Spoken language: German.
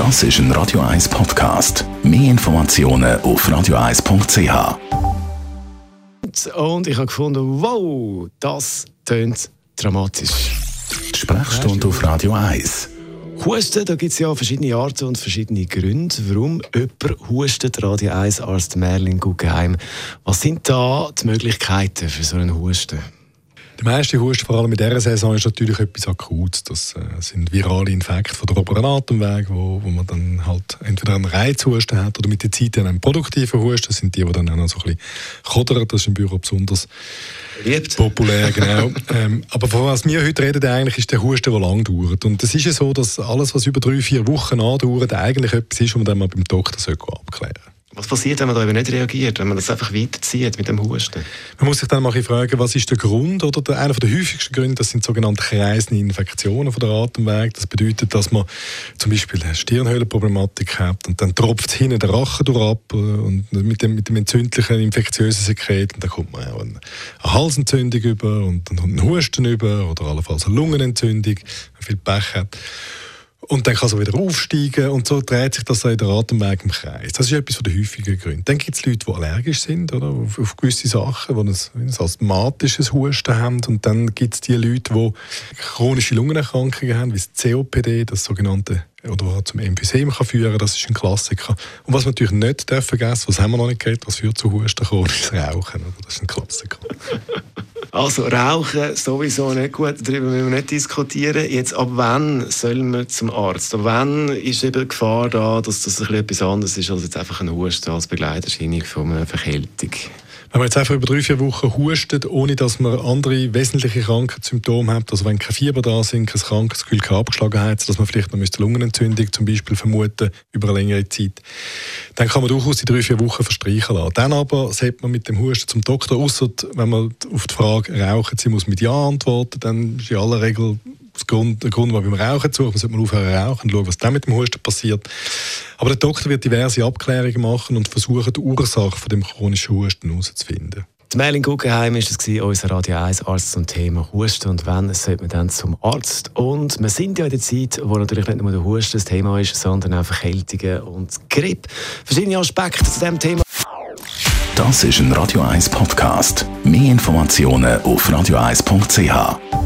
Das ist ein Radio 1 Podcast. Mehr Informationen auf radio1.ch. Und ich habe gefunden, wow, das tönt dramatisch. Die Sprechstunde auf Radio 1. Husten, da gibt es ja verschiedene Arten und verschiedene Gründe, warum jemand hustet. Radio 1 Arzt Merlin Guggenheim. Was sind da die Möglichkeiten für so einen Husten? Der meiste Husten, vor allem in dieser Saison, ist natürlich etwas Akutes. Das äh, sind virale Infekte von der oberen Atemweg, wo, wo man dann halt entweder einen Reizhusten hat oder mit der Zeit einen produktiven Husten. Das sind die, die dann auch noch so ein bisschen kodern. Das ist im Büro besonders Liebt. populär, genau. ähm, aber von was wir heute reden, eigentlich ist der Husten, der lang dauert. Und es ist ja so, dass alles, was über drei, vier Wochen andauert, eigentlich etwas ist, was man dann mal beim Doktor abklären sollte. Was passiert, wenn man da eben nicht reagiert, wenn man das einfach weiterzieht mit dem Husten? Man muss sich dann mal fragen, was ist der Grund? Oder der, einer der häufigsten Gründe, das sind sogenannte kreisende Infektionen von der Atemweg. Das bedeutet, dass man zum Beispiel eine Stirnhöhlenproblematik hat und dann tropft hinten der Rachen durch ab äh, und mit dem, mit dem entzündlichen infektiösen Sekret und dann kommt man auch eine, eine Halsentzündung über und dann einen Husten über oder allenfalls eine Lungenentzündung, wenn man viel Pech hat. Und dann kann es wieder aufsteigen und so dreht sich das in der Atemweg im Kreis. Das ist etwas von den häufigen Gründen. Dann gibt es Leute, die allergisch sind oder, auf, auf gewisse Sachen, die ein, ein asthmatisches Husten haben. Und dann gibt es die Leute, die chronische Lungenerkrankungen haben, wie das COPD, das sogenannte oder zum Emphysem kann führen das ist ein Klassiker. Und was wir natürlich nicht vergessen, was haben wir noch nicht geredet, was führt zu Husten, ist Rauchen. Oder? Das ist ein Klassiker. Also Rauchen sowieso nicht gut, darüber müssen wir nicht diskutieren. Jetzt, ab wann soll man zum Arzt? Ab wann ist eben die Gefahr da, dass das ein etwas anderes ist als jetzt einfach ein Husten als Begleiterscheinung von einer Verkältung? Wenn man jetzt einfach über drei, vier Wochen hustet, ohne dass man andere wesentliche Krankheitssymptome hat, also wenn kein Fieber da sind, kein Krankheitsgefühl, keine Abgeschlagenheit, dass man vielleicht noch eine Lungenentzündung zum Beispiel vermuten über eine längere Zeit, dann kann man durchaus die drei, vier Wochen verstreichen lassen. Dann aber sollte man mit dem Husten zum Doktor, außer wenn man auf die Frage rauchen, sie muss mit Ja antworten, dann ist in aller Regel Grund, der Grund, warum beim Rauchen zu, man sollte mal aufhören rauchen und schauen, was dann mit dem Husten passiert. Aber der Doktor wird diverse Abklärungen machen und versuchen, die Ursache von dem chronischen Husten herauszufinden. Die Merlin Guggenheim war es, unser Radio 1 Arzt zum Thema Husten. Und wenn, sollte man dann zum Arzt. Und wir sind ja in der Zeit, wo natürlich nicht nur der Husten das Thema ist, sondern auch Verkältungen und Grippe. Verschiedene Aspekte zu diesem Thema. Das ist ein Radio 1 Podcast. Mehr Informationen auf radio1.ch.